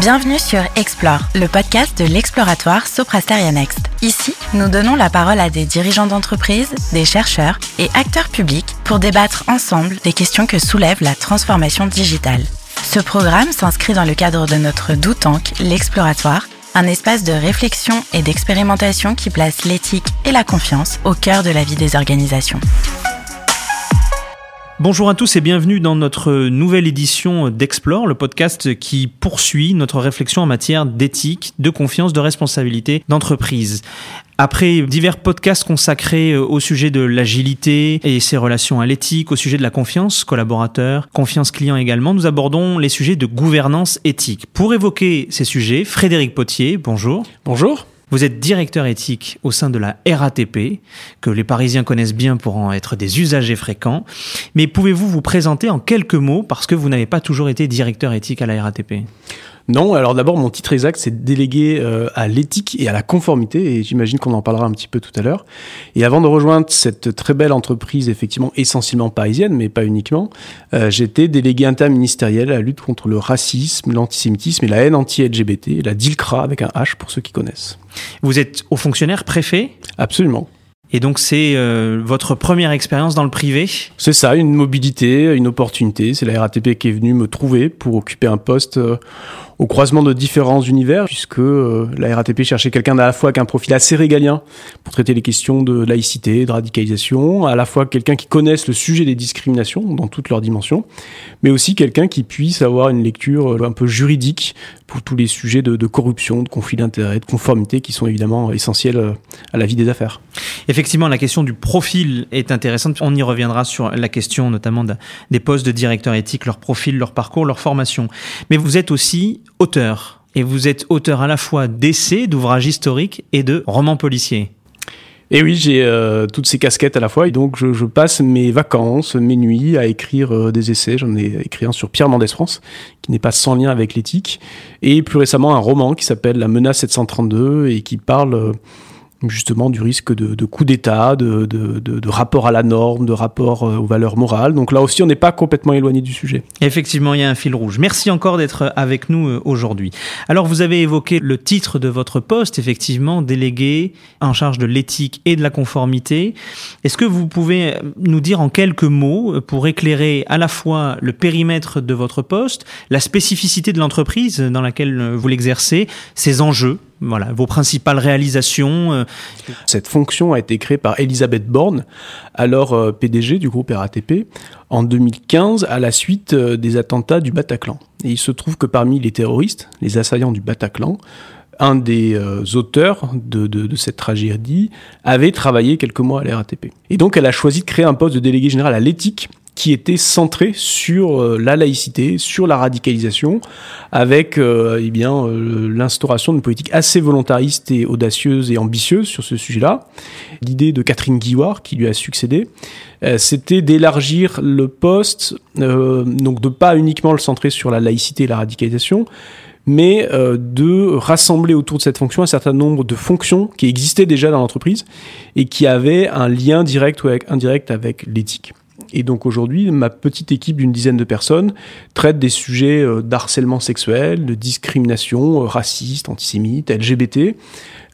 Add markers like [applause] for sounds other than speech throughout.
Bienvenue sur Explore, le podcast de l'exploratoire Soprasteria Next. Ici, nous donnons la parole à des dirigeants d'entreprise, des chercheurs et acteurs publics pour débattre ensemble des questions que soulève la transformation digitale. Ce programme s'inscrit dans le cadre de notre Doutank, l'exploratoire, un espace de réflexion et d'expérimentation qui place l'éthique et la confiance au cœur de la vie des organisations. Bonjour à tous et bienvenue dans notre nouvelle édition d'Explore, le podcast qui poursuit notre réflexion en matière d'éthique, de confiance, de responsabilité d'entreprise. Après divers podcasts consacrés au sujet de l'agilité et ses relations à l'éthique, au sujet de la confiance collaborateur, confiance client également, nous abordons les sujets de gouvernance éthique. Pour évoquer ces sujets, Frédéric Potier, bonjour. Bonjour. Vous êtes directeur éthique au sein de la RATP, que les Parisiens connaissent bien pour en être des usagers fréquents. Mais pouvez-vous vous présenter en quelques mots parce que vous n'avez pas toujours été directeur éthique à la RATP non, alors d'abord, mon titre exact, c'est délégué euh, à l'éthique et à la conformité, et j'imagine qu'on en parlera un petit peu tout à l'heure. Et avant de rejoindre cette très belle entreprise, effectivement essentiellement parisienne, mais pas uniquement, euh, j'étais délégué interministériel à la lutte contre le racisme, l'antisémitisme et la haine anti-LGBT, la DILCRA avec un H pour ceux qui connaissent. Vous êtes au fonctionnaire préfet? Absolument. Et donc c'est euh, votre première expérience dans le privé? C'est ça, une mobilité, une opportunité. C'est la RATP qui est venue me trouver pour occuper un poste au croisement de différents univers, puisque euh, la RATP cherchait quelqu'un à la fois avec un profil assez régalien pour traiter les questions de laïcité, de radicalisation, à la fois quelqu'un qui connaisse le sujet des discriminations dans toutes leurs dimensions, mais aussi quelqu'un qui puisse avoir une lecture euh, un peu juridique pour tous les sujets de, corruption, de conflit d'intérêts, de conformité qui sont évidemment essentiels euh, à la vie des affaires. Effectivement, la question du profil est intéressante. On y reviendra sur la question notamment des postes de directeur éthique, leur profil, leur parcours, leur formation. Mais vous êtes aussi auteur. Et vous êtes auteur à la fois d'essais, d'ouvrages historiques et de romans policiers. Et oui, j'ai euh, toutes ces casquettes à la fois, et donc je, passe mes vacances, mes nuits à écrire euh, des essais. J'en ai écrit un sur Pierre Mendès France, qui n'est pas sans lien avec l'éthique, et plus récemment un roman qui s'appelle La menace 732 et qui parle euh, justement du risque de, de coup d'État, de, de, de, rapport à la norme, de rapport euh, aux valeurs morales. Donc là aussi, on n'est pas complètement éloigné du sujet. Effectivement, il y a un fil rouge. Merci encore d'être avec nous euh, aujourd'hui. Alors, vous avez évoqué le titre de votre poste, effectivement, délégué en charge de l'éthique et de la conformité. Est-ce que vous pouvez nous dire en quelques mots, euh, pour éclairer à la fois le périmètre de votre poste, la spécificité de l'entreprise dans laquelle vous l'exercez, ses enjeux voilà, vos principales réalisations. Euh. Cette fonction a été créée par Elisabeth Borne, alors euh, PDG du groupe RATP, en 2015 à la suite euh, des attentats du Bataclan. Et il se trouve que parmi les terroristes, les assaillants du Bataclan, un des auteurs de, cette tragédie avait travaillé quelques mois à la RATP. Et donc elle a choisi de créer un poste de délégué général à l'éthique qui était centré sur euh, la laïcité, sur la radicalisation, avec euh, eh bien euh, l'instauration d'une politique assez volontariste et audacieuse et ambitieuse sur ce sujet-là. L'idée de Catherine Guiward, qui lui a succédé, c'était d'élargir le poste, donc de pas uniquement le centrer sur la laïcité et la radicalisation, mais de rassembler autour de cette fonction un certain nombre de fonctions qui existaient déjà dans l'entreprise et qui avaient un lien direct ou indirect avec l'éthique. Et donc aujourd'hui, ma petite équipe d'une dizaine de personnes traite des sujets euh, d'harcèlement sexuel, de discrimination euh, raciste, antisémite, LGBT.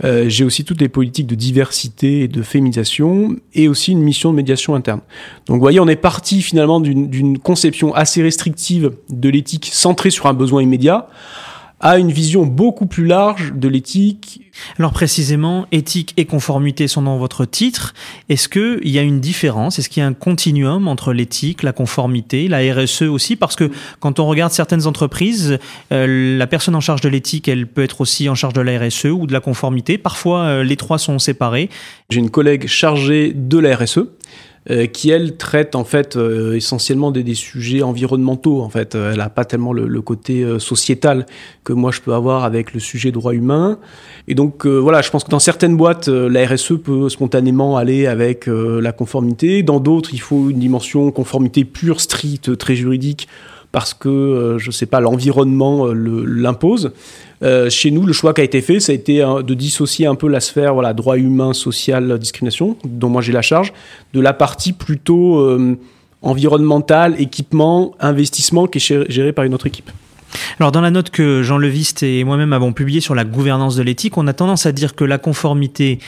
Euh, j'ai aussi toutes les politiques de diversité et de féminisation et aussi une mission de médiation interne. Donc vous voyez, on est parti finalement d'une conception assez restrictive de l'éthique centrée sur un besoin immédiat a une vision beaucoup plus large de l'éthique. Alors précisément, éthique et conformité sont dans votre titre. Est-ce qu'il y a une différence? Est-ce qu'il y a un continuum entre l'éthique, la conformité, la RSE aussi? Parce que quand on regarde certaines entreprises, euh, la personne en charge de l'éthique, elle peut être aussi en charge de la RSE ou de la conformité. Parfois, euh, les trois sont séparés. J'ai une collègue chargée de la RSE euh, qui elle traite en fait euh, essentiellement des, des, sujets environnementaux. En fait, elle n'a pas tellement le, le côté euh, sociétal que moi je peux avoir avec le sujet droit humain. Et donc voilà, je pense que dans certaines boîtes, la RSE peut spontanément aller avec la conformité. Dans d'autres, il faut une dimension conformité pure, stricte, très juridique parce que, je sais pas, l'environnement l'impose. Euh, chez nous, le choix qui a été fait, ça a été de dissocier un peu la sphère voilà, droit humain, social, discrimination, dont moi j'ai la charge, de la partie plutôt euh, environnementale, équipement, investissement, qui est gérée par une autre équipe. Alors dans la note que Jean Leviste et moi-même avons publiée sur la gouvernance de l'éthique, on a tendance à dire que la conformité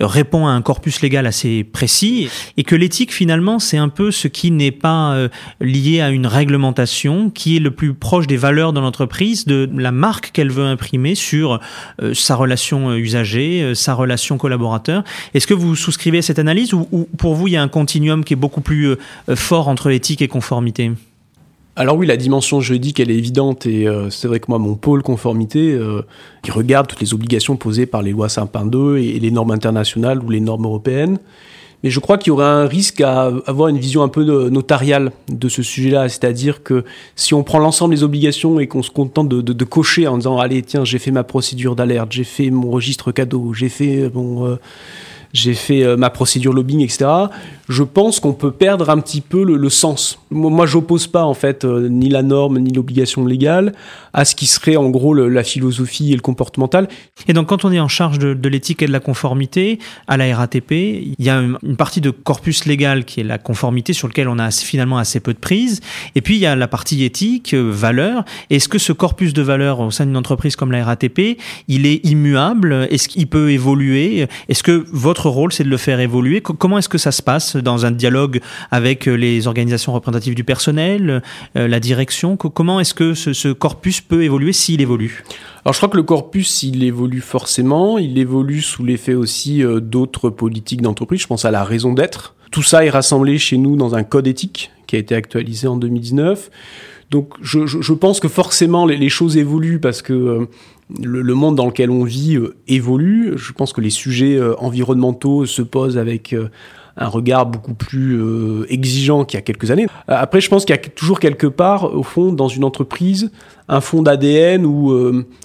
répond à un corpus légal assez précis et que l'éthique finalement c'est un peu ce qui n'est pas euh, lié à une réglementation, qui est le plus proche des valeurs de l'entreprise, de la marque qu'elle veut imprimer sur euh, sa relation euh, usagée, sa relation collaborateur. Est-ce que vous souscrivez à cette analyse ou, ou, pour vous il y a un continuum qui est beaucoup plus fort entre éthique et conformité? Alors oui, la dimension juridique, elle est évidente et euh, c'est vrai que moi, mon pôle conformité, euh, il regarde toutes les obligations posées par les lois Saint-Pin 2 et, les normes internationales ou les normes européennes. Mais je crois qu'il y aurait un risque à avoir une vision un peu notariale de ce sujet-là, c'est-à-dire que si on prend l'ensemble des obligations et qu'on se contente de, cocher en disant allez tiens j'ai fait ma procédure d'alerte, j'ai fait mon registre cadeau, j'ai fait mon euh, j'ai fait euh, ma procédure lobbying, etc. Je pense qu'on peut perdre un petit peu le, le sens. Moi, j'oppose pas en fait euh, ni la norme ni l'obligation légale à ce qui serait en gros la philosophie et le comportemental. Et donc, quand on est en charge de, de l'éthique et de la conformité à la RATP, il y a une, une, partie de corpus légal qui est la conformité sur lequel on a finalement assez peu de prise. Et puis il y a la partie éthique, euh, valeur. Est-ce que ce corpus de valeur au sein d'une entreprise comme la RATP, il est immuable? Est-ce qu'il peut évoluer? Est-ce que votre rôle, c'est de le faire évoluer. Comment est-ce que ça se passe dans un dialogue avec euh, les organisations représentatives du personnel, euh, la direction? Comment est-ce que ce, corpus peut évoluer s'il évolue? Alors je crois que le corpus, il évolue forcément, il évolue sous l'effet aussi euh, d'autres politiques d'entreprise, je pense à la raison d'être. Tout ça est rassemblé chez nous dans un code éthique qui a été actualisé en 2019. Donc je, pense que forcément les, choses évoluent parce que le, monde dans lequel on vit euh, évolue. Je pense que les sujets euh, environnementaux se posent avec euh, un regard beaucoup plus exigeant qu'il y a quelques années. Après, je pense qu'il y a toujours quelque part, au fond, dans une entreprise, un fond d'ADN ou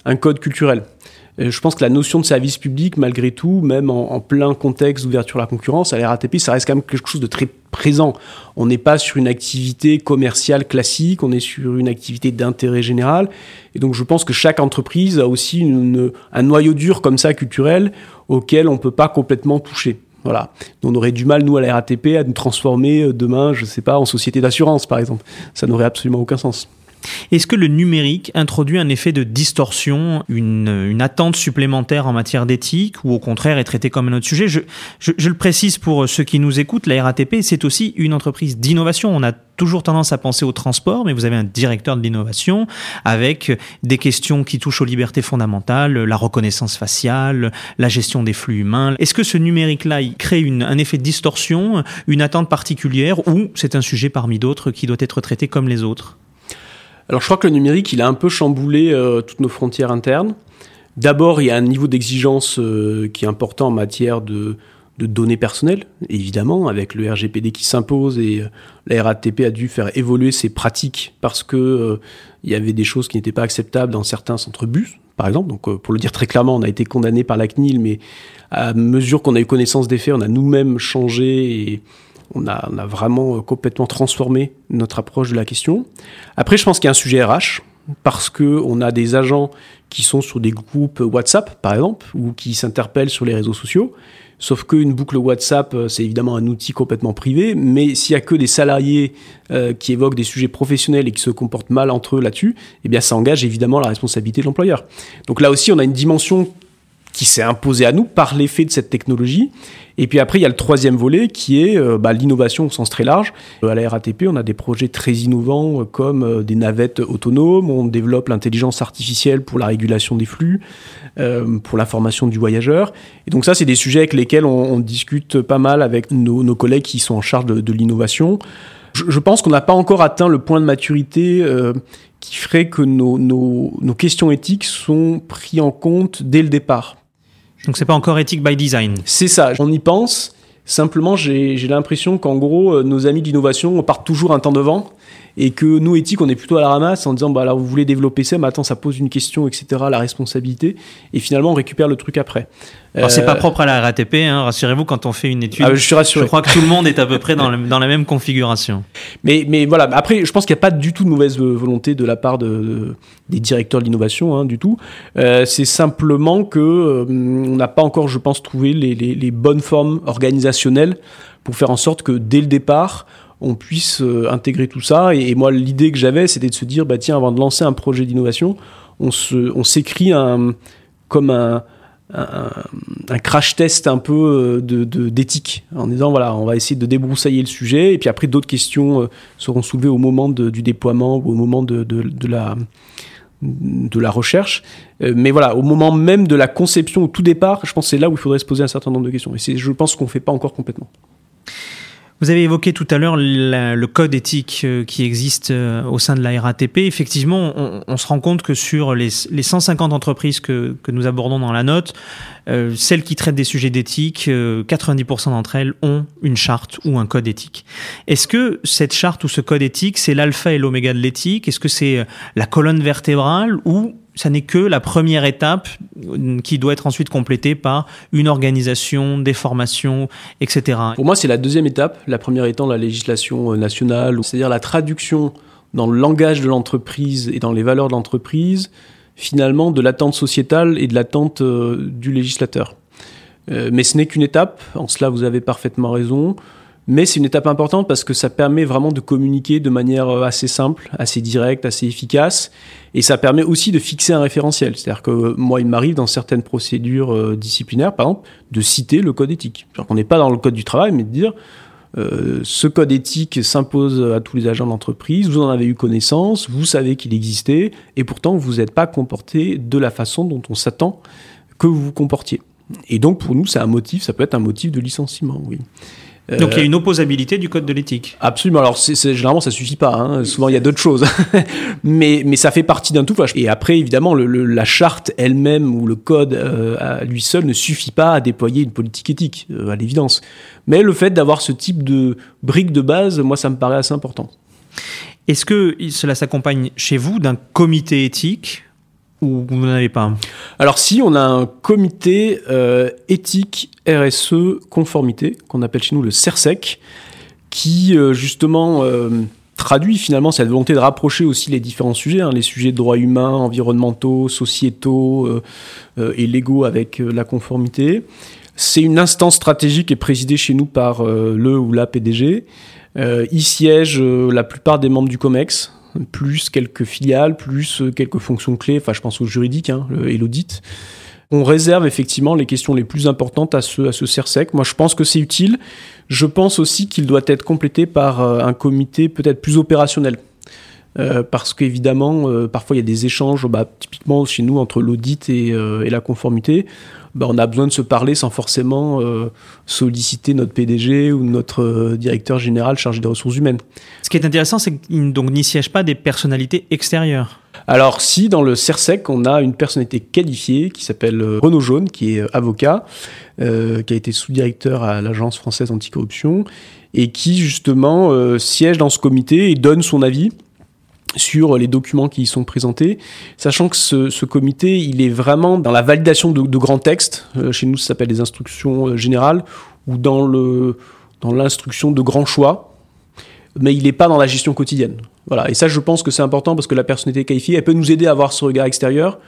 un code culturel. Je pense que la notion de service public, malgré tout, même en, plein contexte d'ouverture à la concurrence, à la RATP, ça reste quand même quelque chose de très présent. On n'est pas sur une activité commerciale classique, on est sur une activité d'intérêt général. Et donc je pense que chaque entreprise a aussi un noyau dur comme ça culturel auquel on ne peut pas complètement toucher. Voilà. On aurait du mal, nous, à la RATP, à nous transformer demain, je ne sais pas, en société d'assurance, par exemple. Ça n'aurait absolument aucun sens. Est-ce que le numérique introduit un effet de distorsion, une, une attente supplémentaire en matière d'éthique, ou au contraire est traité comme un autre sujet? Je, je, je, le précise pour ceux qui nous écoutent, la RATP, c'est aussi une entreprise d'innovation. On a toujours tendance à penser au transport, mais vous avez un directeur de l'innovation avec des questions qui touchent aux libertés fondamentales, la reconnaissance faciale, la gestion des flux humains. Est-ce que ce numérique-là, il crée une, un effet de distorsion, une attente particulière, ou c'est un sujet parmi d'autres qui doit être traité comme les autres? Alors je crois que le numérique, il a un peu chamboulé euh, toutes nos frontières internes. D'abord, il y a un niveau d'exigence euh, qui est important en matière de, données personnelles, évidemment, avec le RGPD qui s'impose et euh, la RATP a dû faire évoluer ses pratiques parce que il y avait des choses qui n'étaient pas acceptables dans certains centres bus, par exemple. Donc, pour le dire très clairement, on a été condamné par la CNIL, mais à mesure qu'on a eu connaissance des faits, on a nous-mêmes changé et on a, vraiment complètement transformé notre approche de la question. Après, je pense qu'il y a un sujet RH parce que on a des agents qui sont sur des groupes WhatsApp, par exemple, ou qui s'interpellent sur les réseaux sociaux. Sauf qu'une boucle WhatsApp, c'est évidemment un outil complètement privé, mais s'il y a que des salariés euh, qui évoquent des sujets professionnels et qui se comportent mal entre eux là-dessus, eh bien ça engage évidemment la responsabilité de l'employeur. Donc là aussi, on a une dimension qui s'est imposé à nous par l'effet de cette technologie. Et puis après, il y a le troisième volet qui est euh, bah, l'innovation au sens très large. À la RATP, on a des projets très innovants euh, comme euh, des navettes autonomes, on développe l'intelligence artificielle pour la régulation des flux, euh, pour la formation du voyageur. Et donc ça, c'est des sujets avec lesquels on, discute pas mal avec nos, collègues qui sont en charge de, l'innovation. Je, je, pense qu'on n'a pas encore atteint le point de maturité euh, qui ferait que nos, nos, nos questions éthiques sont prises en compte dès le départ. Donc c'est pas encore éthique by design. C'est ça, on y pense. Simplement, j'ai l'impression qu'en gros, euh, nos amis d'innovation partent toujours un temps devant et que nous, éthiques, on est plutôt à la ramasse en disant, bah alors vous voulez développer ça, mais attends, ça pose une question, etc., la responsabilité, et finalement, on récupère le truc après. Alors, euh... c'est pas propre à la RATP, hein, rassurez-vous, quand on fait une étude. Ah, je suis rassuré. Je crois que tout le monde est à peu près dans, le, dans la même configuration. Mais, mais voilà, après, je pense qu'il n'y a pas du tout de mauvaise volonté de la part de, de des directeurs de l'innovation, hein, du tout. Euh, c'est simplement que euh, on n'a pas encore, je pense, trouvé les, les, les bonnes formes organisationnelles pour faire en sorte que dès le départ, on puisse intégrer tout ça. Et, moi, l'idée que j'avais, c'était de se dire, bah tiens, avant de lancer un projet d'innovation, on se, on s'écrit un, comme un, un, crash test un peu de, d'éthique en disant voilà on va essayer de débroussailler le sujet et puis après d'autres questions seront soulevées au moment du déploiement ou au moment de, de la de la recherche. Euh, mais voilà, au moment même de la conception, au tout départ, je pense que c'est là où il faudrait se poser un certain nombre de questions. Et je pense qu'on ne fait pas encore complètement. Vous avez évoqué tout à l'heure le code éthique euh, qui existe euh, au sein de la RATP. Effectivement, on, se rend compte que sur les, 150 entreprises que, nous abordons dans la note, euh, celles qui traitent des sujets d'éthique, 90% d'entre elles ont une charte ou un code éthique. Est-ce que cette charte ou ce code éthique, c'est l'alpha et l'oméga de l'éthique? Est-ce que c'est la colonne vertébrale ou ça n'est que la première étape euh, qui doit être ensuite complétée par une organisation, des formations, etc. Pour moi, c'est la deuxième étape, la première étant la législation euh, nationale, c'est-à-dire la traduction dans le langage de l'entreprise et dans les valeurs de l'entreprise, finalement, de l'attente sociétale et de l'attente euh, du législateur. mais ce n'est qu'une étape, en cela vous avez parfaitement raison. Mais c'est une étape importante parce que ça permet vraiment de communiquer de manière euh, assez simple, assez directe, assez efficace. Et ça permet aussi de fixer un référentiel. C'est-à-dire que euh, moi, il m'arrive dans certaines procédures euh, disciplinaires, par exemple, de citer le code éthique. Alors qu'on n'est pas dans le code du travail, mais de dire ce code éthique s'impose à tous les agents d'entreprise, vous en avez eu connaissance, vous savez qu'il existait, et pourtant vous n'êtes pas comporté de la façon dont on s'attend que vous vous comportiez. Et donc pour nous, c'est un motif, ça peut être un motif de licenciement, oui. Donc il y a une opposabilité du code de l'éthique. Absolument. Alors généralement ça suffit pas. Hein. Souvent il y a d'autres choses, [laughs] mais mais ça fait partie d'un tout. Et après évidemment la charte elle-même ou le code euh, à lui seul ne suffit pas à déployer une politique éthique euh, à l'évidence. Mais le fait d'avoir ce type de brique de base, moi ça me paraît assez important. Est-ce que cela s'accompagne chez vous d'un comité éthique ou n'en avez pas Alors si, on a un comité euh, éthique RSE conformité, qu'on appelle chez nous le CERSEC, qui euh, justement euh, traduit finalement cette volonté de rapprocher aussi les différents sujets, hein, les sujets de droits humains, environnementaux, sociétaux et légaux avec la conformité. C'est une instance stratégique et présidée chez nous par le ou la PDG. y siègent la plupart des membres du COMEX, plus quelques filiales, plus euh, quelques fonctions clés, enfin je pense au juridique hein, et l'audit. On réserve effectivement les questions les plus importantes à ce, CERSEC. Moi je pense que c'est utile. Je pense aussi qu'il doit être complété par euh, un comité peut-être plus opérationnel. Euh, parce qu'évidemment, parfois il y a des échanges, bah, typiquement chez nous, entre l'audit et, la conformité. Bah, on a besoin de se parler sans forcément euh, solliciter notre PDG ou notre euh, directeur général chargé des ressources humaines. Ce qui est intéressant, c'est qu'il n'y siège pas des personnalités extérieures. Alors si dans le CERSEC, on a une personnalité qualifiée qui s'appelle euh, Renaud Jaune, qui est avocat, qui a été sous-directeur à l'Agence française anticorruption, et qui justement siège dans ce comité et donne son avis sur les documents qui y sont présentés, sachant que ce, comité, il est vraiment dans la validation de, grands textes, euh, chez nous ça s'appelle des instructions euh, générales, ou dans le dans l'instruction de grands choix, mais il n'est pas dans la gestion quotidienne. Voilà, et ça je pense que c'est important parce que la personnalité qualifiée, elle peut nous aider à avoir ce regard extérieur,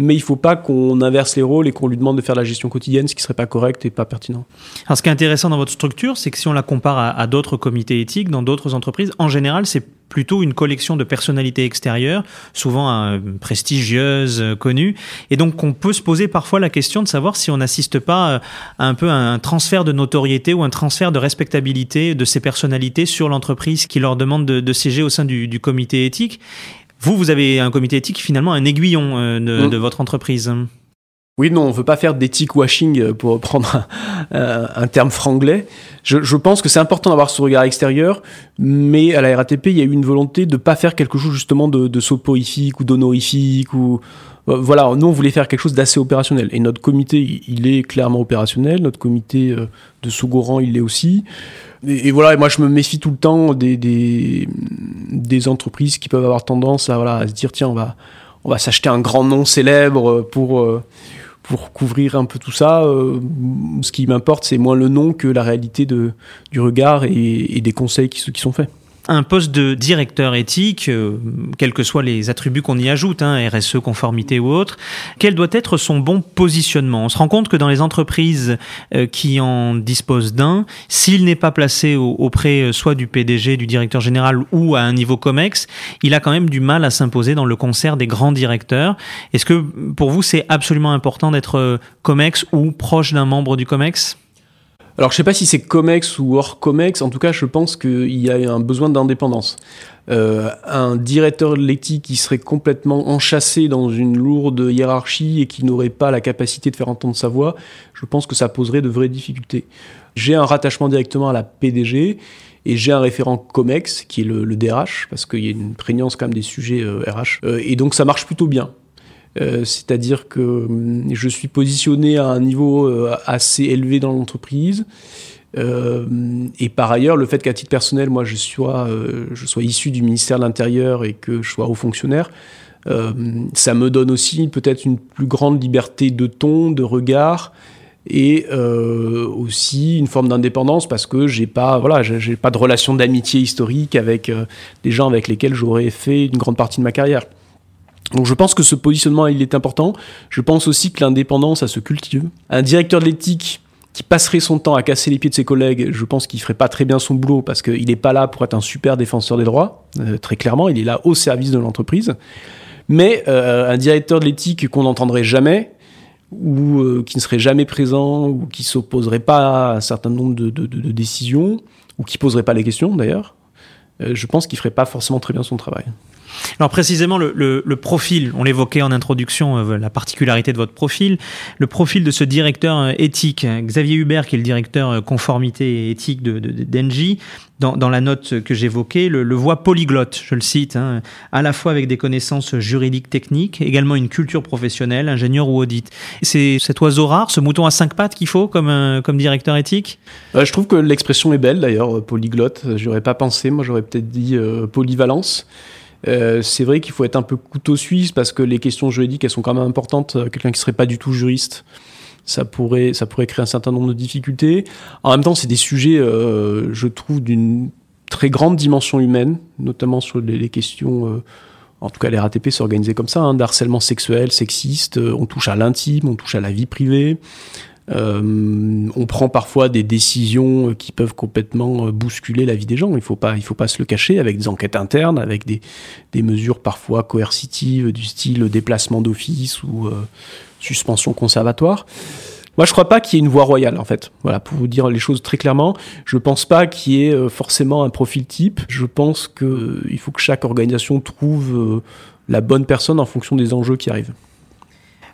mais il ne faut pas qu'on inverse les rôles et qu'on lui demande de faire la gestion quotidienne, ce qui serait pas correct et pas pertinent. Alors, ce qui est intéressant dans votre structure, c'est que si on la compare à, d'autres comités éthiques, dans d'autres entreprises, en général, c'est plutôt une collection de personnalités extérieures, souvent euh, prestigieuses, euh, connues, et donc on peut se poser parfois la question de savoir si on n'assiste pas euh, à un peu un transfert de notoriété ou un transfert de respectabilité de ces personnalités sur l'entreprise qui leur demande de, siéger au sein du comité éthique. Vous, vous avez un comité éthique, finalement, un aiguillon euh, de, mm. votre entreprise. Oui, non, on ne veut pas faire d'éthique washing euh, pour prendre un, terme franglais. Je, pense que c'est important d'avoir ce regard extérieur, mais à la RATP, il y a eu une volonté de ne pas faire quelque chose justement de, de soporifique ou d'honorifique ou euh, voilà, nous on voulait faire quelque chose d'assez opérationnel. Et notre comité, il est clairement opérationnel. Notre comité de Sougoran, il l'est aussi. Et, voilà, moi je me méfie tout le temps des, des, entreprises qui peuvent avoir tendance à, voilà, à se dire tiens, on va, on va s'acheter un grand nom célèbre pour, euh, pour couvrir un peu tout ça. Euh, ce qui m'importe, c'est moins le nom que la réalité de, du regard et, des conseils qui sont faits. Un poste de directeur éthique, euh, quels que soient les attributs qu'on y ajoute, hein, RSE, conformité ou autre, quel doit être son bon positionnement? On se rend compte que dans les entreprises euh, qui en disposent d'un, s'il n'est pas placé auprès euh, soit du PDG, du directeur général ou à un niveau COMEX, il a quand même du mal à s'imposer dans le concert des grands directeurs. Est-ce que pour vous c'est absolument important d'être COMEX ou proche d'un membre du COMEX? Alors je sais pas si c'est COMEX ou hors COMEX, en tout cas je pense qu'il y a un besoin d'indépendance. Euh, un directeur de l'éthique qui serait complètement enchâssé dans une lourde hiérarchie et qui n'aurait pas la capacité de faire entendre sa voix, je pense que ça poserait de vraies difficultés. J'ai un rattachement directement à la PDG et j'ai un référent COMEX qui est le, DRH parce qu'il y a une prégnance quand même des sujets RH euh, et donc ça marche plutôt bien. Euh, c'est-à-dire que hum, je suis positionné à un niveau euh, assez élevé dans l'entreprise. Euh, et par ailleurs, le fait qu'à titre personnel, moi, je sois, sois issu du ministère de l'Intérieur et que je sois haut fonctionnaire, ça me donne aussi peut-être une plus grande liberté de ton, de regard, et aussi une forme d'indépendance parce que j'ai pas, voilà, j'ai pas de relation d'amitié historique avec des gens avec lesquels j'aurais fait une grande partie de ma carrière. Donc je pense que ce positionnement est important. Je pense aussi que l'indépendance ça se cultive. Un directeur de l'éthique qui passerait son temps à casser les pieds de ses collègues, je pense qu'il ferait pas très bien son boulot parce qu'il n'est pas là pour être un super défenseur des droits. Euh, très clairement, il est là au service de l'entreprise. Mais euh, un directeur de l'éthique qu'on n'entendrait jamais ou euh, qui ne serait jamais présent ou qui s'opposerait pas à un certain nombre de, de décisions ou qui poserait pas les questions d'ailleurs, je pense qu'il ferait pas forcément très bien son travail. Alors précisément le, le, le profil, on l'évoquait en introduction, euh, la particularité de votre profil, le profil de ce directeur euh, éthique, Xavier Hubert, qui est le directeur euh, conformité et éthique de, d'Engie, dans, dans, la note que j'évoquais, le, le, voit polyglotte, je le cite, hein, à la fois avec des connaissances juridiques techniques, également une culture professionnelle, ingénieur ou audit. C'est cet oiseau rare, ce mouton à cinq pattes qu'il faut comme, comme directeur éthique? Je trouve que l'expression est belle d'ailleurs, polyglotte. J'aurais pas pensé, moi j'aurais peut-être dit polyvalence. Euh, c'est vrai qu'il faut être un peu couteau suisse parce que les questions juridiques, elles sont quand même importantes. Euh, quelqu'un qui serait pas du tout juriste, ça pourrait, ça pourrait créer un certain nombre de difficultés. En même temps, c'est des sujets, euh, je trouve, d'une très grande dimension humaine, notamment sur les, questions. en tout cas, les RATP s'organisaient comme ça, hein, d'harcèlement sexuel, sexiste. on touche à l'intime, on touche à la vie privée. Euh, on prend parfois des décisions qui peuvent complètement euh, bousculer la vie des gens. Il faut faut pas se le cacher avec des enquêtes internes, avec des, mesures parfois coercitives du style déplacement d'office ou euh, suspension conservatoire. Moi, je crois pas qu'il y ait une voie royale, en fait. Voilà, pour vous dire les choses très clairement, je pense pas qu'il y ait forcément un profil type. Je pense qu'il faut que chaque organisation trouve la bonne personne en fonction des enjeux qui arrivent.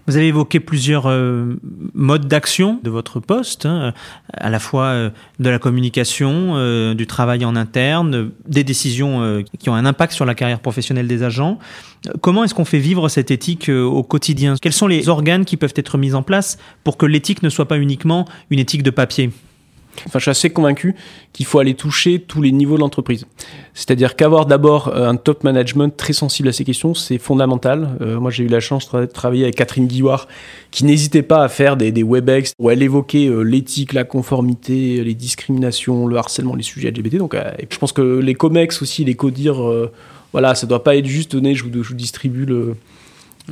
Vous avez évoqué plusieurs euh, modes d'action de votre poste, hein, à la fois euh, de la communication, euh, du travail en interne, des décisions qui ont un impact sur la carrière professionnelle des agents. Comment est-ce qu'on fait vivre cette éthique au quotidien? Quels sont les organes qui peuvent être mis en place pour que l'éthique ne soit pas uniquement une éthique de papier? Enfin, je suis assez convaincu qu'il faut aller toucher tous les niveaux de l'entreprise. C'est-à-dire qu'avoir d'abord euh, un top management très sensible à ces questions, c'est fondamental. Euh, moi, j'ai eu la chance de travailler avec Catherine Guiward, qui n'hésitait pas à faire des, WebEx où elle évoquait euh, l'éthique, la conformité, les discriminations, le harcèlement, les sujets LGBT. Donc, je pense que les COMEX aussi, les CODIR, voilà, ça doit pas être juste donné, je vous, je vous distribue le,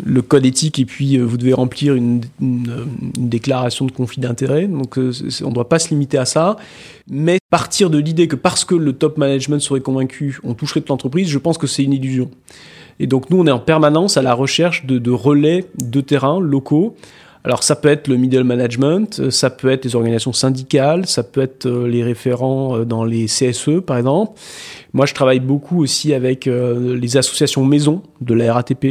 le code éthique et puis euh, vous devez remplir une, déclaration de conflit d'intérêt. Donc euh, on ne doit pas se limiter à ça. Mais partir de l'idée que parce que le top management serait convaincu, on toucherait toute l'entreprise, je pense que c'est une illusion. Et donc nous, on est en permanence à la recherche de, relais de terrain locaux. Alors ça peut être le middle management, ça peut être les organisations syndicales, ça peut être euh, les référents dans les CSE par exemple. Moi je travaille beaucoup aussi avec les associations maisons de la RATP.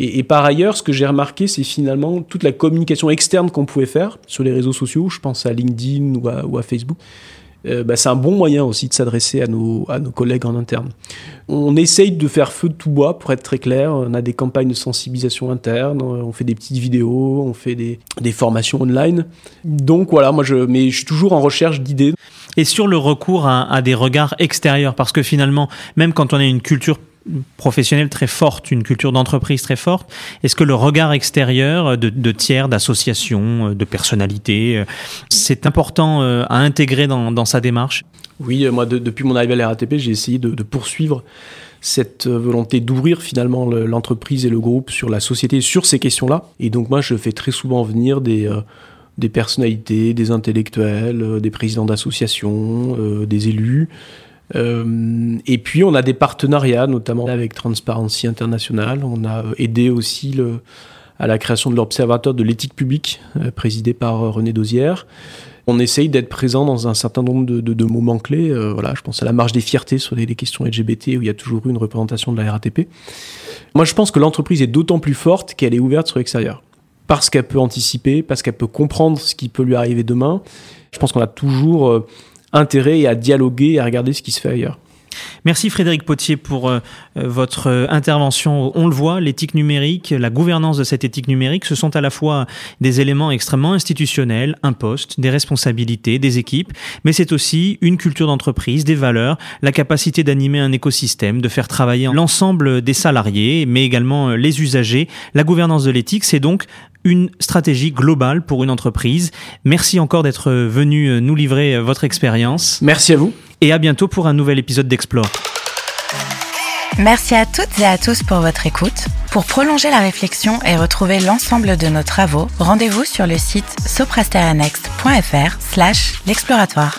Et, par ailleurs, ce que j'ai remarqué, c'est finalement toute la communication externe qu'on pouvait faire sur les réseaux sociaux, je pense à LinkedIn ou à, Facebook. Euh, bah, c'est un bon moyen aussi de s'adresser à nos, collègues en interne. On essaye de faire feu de tout bois, pour être très clair. On a des campagnes de sensibilisation interne, on fait des petites vidéos, on fait des, des formations online. Donc voilà, moi je, mais je suis toujours en recherche d'idées. Et sur le recours à, à, des regards extérieurs, parce que finalement, même quand on a une culture professionnelle très forte, une culture d'entreprise très forte. Est-ce que le regard extérieur de, tiers, d'associations, de personnalités, euh, c'est important euh, à intégrer dans, sa démarche? Oui, moi, depuis mon arrivée à la RATP, j'ai essayé de, poursuivre cette volonté d'ouvrir finalement l'entreprise et le groupe sur la société, sur ces questions-là. Et donc moi, je fais très souvent venir des, personnalités, des intellectuels, des présidents d'associations, des élus, euh, et puis on a des partenariats, notamment avec Transparency International. On a aidé aussi le, à la création de l'Observatoire de l'éthique publique, euh, présidé par euh, René Dosière. On essaye d'être présent dans un certain nombre de, de, de moments clés. voilà, je pense à la marge des fiertés sur les, les, questions LGBT, où il y a toujours eu une représentation de la RATP. Moi, je pense que l'entreprise est d'autant plus forte qu'elle est ouverte sur l'extérieur. Parce qu'elle peut anticiper, parce qu'elle peut comprendre ce qui peut lui arriver demain. Je pense qu'on a toujours intérêt à dialoguer et à regarder ce qui se fait ailleurs. Merci Frédéric Potier pour euh, euh, votre euh, intervention. On le voit, l'éthique numérique, la gouvernance de cette éthique numérique, ce sont à la fois des éléments extrêmement institutionnels, un poste, des responsabilités, des équipes, mais c'est aussi une culture d'entreprise, des valeurs, la capacité d'animer un écosystème, de faire travailler l'ensemble des salariés, mais également les usagers. La gouvernance de l'éthique, c'est donc une stratégie globale pour une entreprise. Merci encore d'être venu nous livrer votre expérience. Merci à vous. Et à bientôt pour un nouvel épisode d'Explore. Merci à toutes et à tous pour votre écoute. Pour prolonger la réflexion et retrouver l'ensemble de nos travaux, rendez-vous sur le site soprasterianext.fr slash l'exploratoire.